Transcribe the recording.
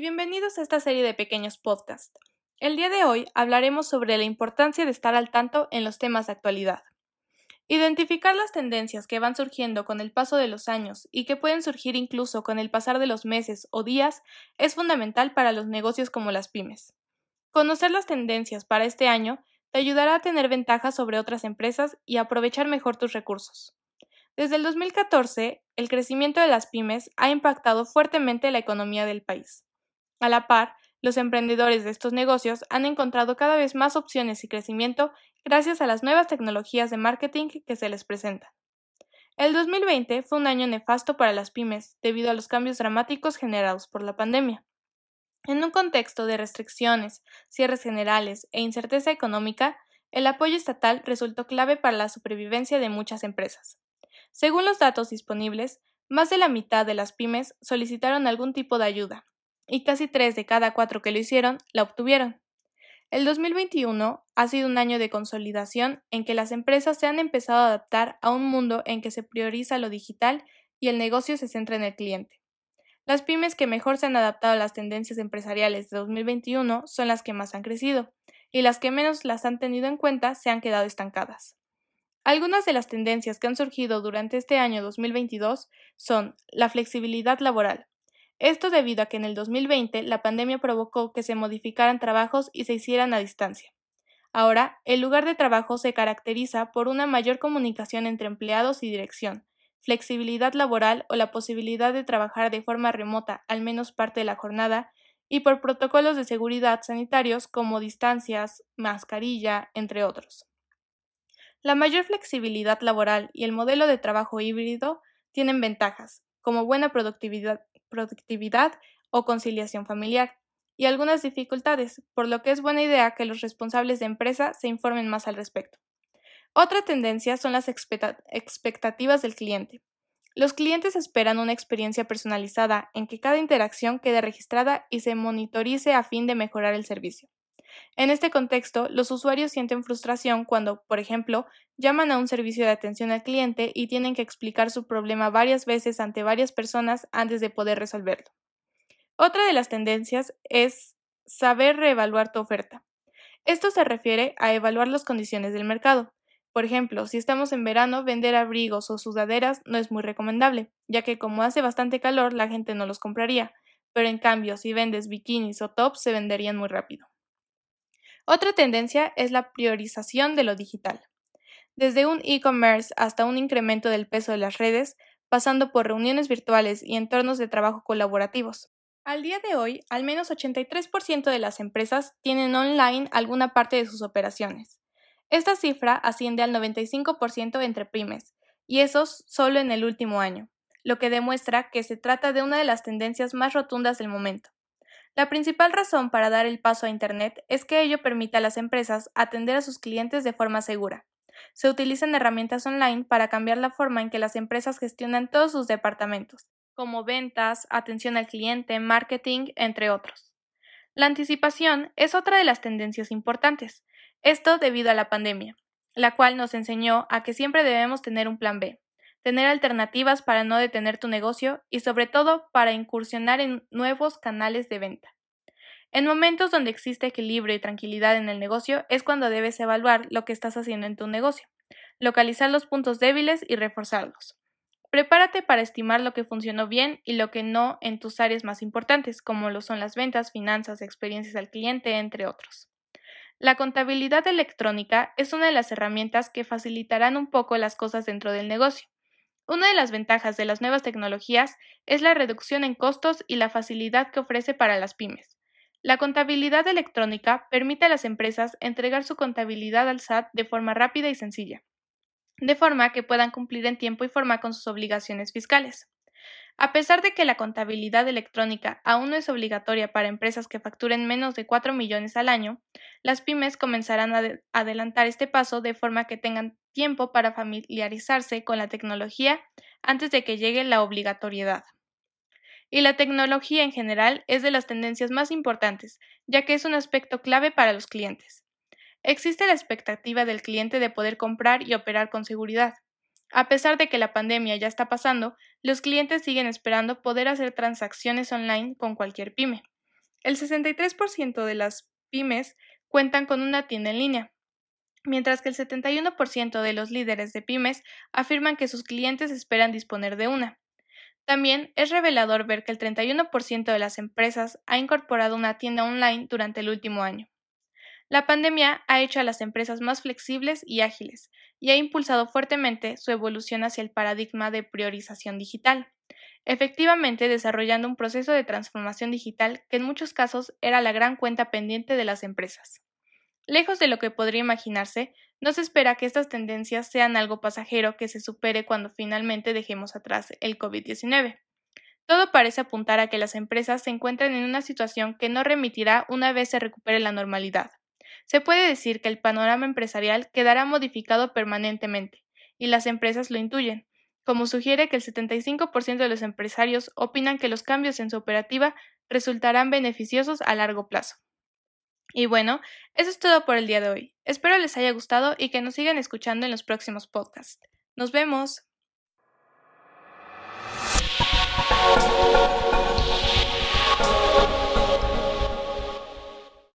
bienvenidos a esta serie de pequeños podcasts. El día de hoy hablaremos sobre la importancia de estar al tanto en los temas de actualidad. Identificar las tendencias que van surgiendo con el paso de los años y que pueden surgir incluso con el pasar de los meses o días es fundamental para los negocios como las pymes. Conocer las tendencias para este año te ayudará a tener ventajas sobre otras empresas y aprovechar mejor tus recursos. Desde el 2014, el crecimiento de las pymes ha impactado fuertemente la economía del país. A la par, los emprendedores de estos negocios han encontrado cada vez más opciones y crecimiento gracias a las nuevas tecnologías de marketing que se les presentan. El 2020 fue un año nefasto para las pymes debido a los cambios dramáticos generados por la pandemia. En un contexto de restricciones, cierres generales e incerteza económica, el apoyo estatal resultó clave para la supervivencia de muchas empresas. Según los datos disponibles, más de la mitad de las pymes solicitaron algún tipo de ayuda, y casi tres de cada cuatro que lo hicieron la obtuvieron. El 2021 ha sido un año de consolidación en que las empresas se han empezado a adaptar a un mundo en que se prioriza lo digital y el negocio se centra en el cliente. Las pymes que mejor se han adaptado a las tendencias empresariales de 2021 son las que más han crecido, y las que menos las han tenido en cuenta se han quedado estancadas. Algunas de las tendencias que han surgido durante este año 2022 son la flexibilidad laboral. Esto debido a que en el 2020 la pandemia provocó que se modificaran trabajos y se hicieran a distancia. Ahora, el lugar de trabajo se caracteriza por una mayor comunicación entre empleados y dirección, flexibilidad laboral o la posibilidad de trabajar de forma remota al menos parte de la jornada, y por protocolos de seguridad sanitarios como distancias, mascarilla, entre otros. La mayor flexibilidad laboral y el modelo de trabajo híbrido tienen ventajas, como buena productividad, o conciliación familiar, y algunas dificultades, por lo que es buena idea que los responsables de empresa se informen más al respecto. Otra tendencia son las expectativas del cliente. Los clientes esperan una experiencia personalizada en que cada interacción quede registrada y se monitorice a fin de mejorar el servicio. En este contexto, los usuarios sienten frustración cuando, por ejemplo, llaman a un servicio de atención al cliente y tienen que explicar su problema varias veces ante varias personas antes de poder resolverlo. Otra de las tendencias es saber reevaluar tu oferta. Esto se refiere a evaluar las condiciones del mercado. Por ejemplo, si estamos en verano, vender abrigos o sudaderas no es muy recomendable, ya que como hace bastante calor la gente no los compraría, pero en cambio si vendes bikinis o tops se venderían muy rápido. Otra tendencia es la priorización de lo digital. Desde un e-commerce hasta un incremento del peso de las redes, pasando por reuniones virtuales y entornos de trabajo colaborativos. Al día de hoy, al menos 83% de las empresas tienen online alguna parte de sus operaciones. Esta cifra asciende al 95% entre pymes, y eso solo en el último año, lo que demuestra que se trata de una de las tendencias más rotundas del momento. La principal razón para dar el paso a Internet es que ello permite a las empresas atender a sus clientes de forma segura. Se utilizan herramientas online para cambiar la forma en que las empresas gestionan todos sus departamentos, como ventas, atención al cliente, marketing, entre otros. La anticipación es otra de las tendencias importantes, esto debido a la pandemia, la cual nos enseñó a que siempre debemos tener un plan B, tener alternativas para no detener tu negocio y sobre todo para incursionar en nuevos canales de venta. En momentos donde existe equilibrio y tranquilidad en el negocio es cuando debes evaluar lo que estás haciendo en tu negocio, localizar los puntos débiles y reforzarlos. Prepárate para estimar lo que funcionó bien y lo que no en tus áreas más importantes, como lo son las ventas, finanzas, experiencias al cliente, entre otros. La contabilidad electrónica es una de las herramientas que facilitarán un poco las cosas dentro del negocio. Una de las ventajas de las nuevas tecnologías es la reducción en costos y la facilidad que ofrece para las pymes. La contabilidad electrónica permite a las empresas entregar su contabilidad al SAT de forma rápida y sencilla, de forma que puedan cumplir en tiempo y forma con sus obligaciones fiscales. A pesar de que la contabilidad electrónica aún no es obligatoria para empresas que facturen menos de 4 millones al año, las pymes comenzarán a adelantar este paso de forma que tengan tiempo para familiarizarse con la tecnología antes de que llegue la obligatoriedad. Y la tecnología en general es de las tendencias más importantes, ya que es un aspecto clave para los clientes. Existe la expectativa del cliente de poder comprar y operar con seguridad, a pesar de que la pandemia ya está pasando, los clientes siguen esperando poder hacer transacciones online con cualquier pyme. el 63% de las pymes cuentan con una tienda en línea, mientras que el 71% de los líderes de pymes afirman que sus clientes esperan disponer de una. También es revelador ver que el 31% de las empresas ha incorporado una tienda online durante el último año. La pandemia ha hecho a las empresas más flexibles y ágiles y ha impulsado fuertemente su evolución hacia el paradigma de priorización digital, efectivamente desarrollando un proceso de transformación digital que en muchos casos era la gran cuenta pendiente de las empresas. Lejos de lo que podría imaginarse, no se espera que estas tendencias sean algo pasajero que se supere cuando finalmente dejemos atrás el COVID-19. Todo parece apuntar a que las empresas se encuentran en una situación que no remitirá una vez se recupere la normalidad. Se puede decir que el panorama empresarial quedará modificado permanentemente, y las empresas lo intuyen, como sugiere que el 75% de los empresarios opinan que los cambios en su operativa resultarán beneficiosos a largo plazo. Y bueno, eso es todo por el día de hoy. Espero les haya gustado y que nos sigan escuchando en los próximos podcasts. Nos vemos.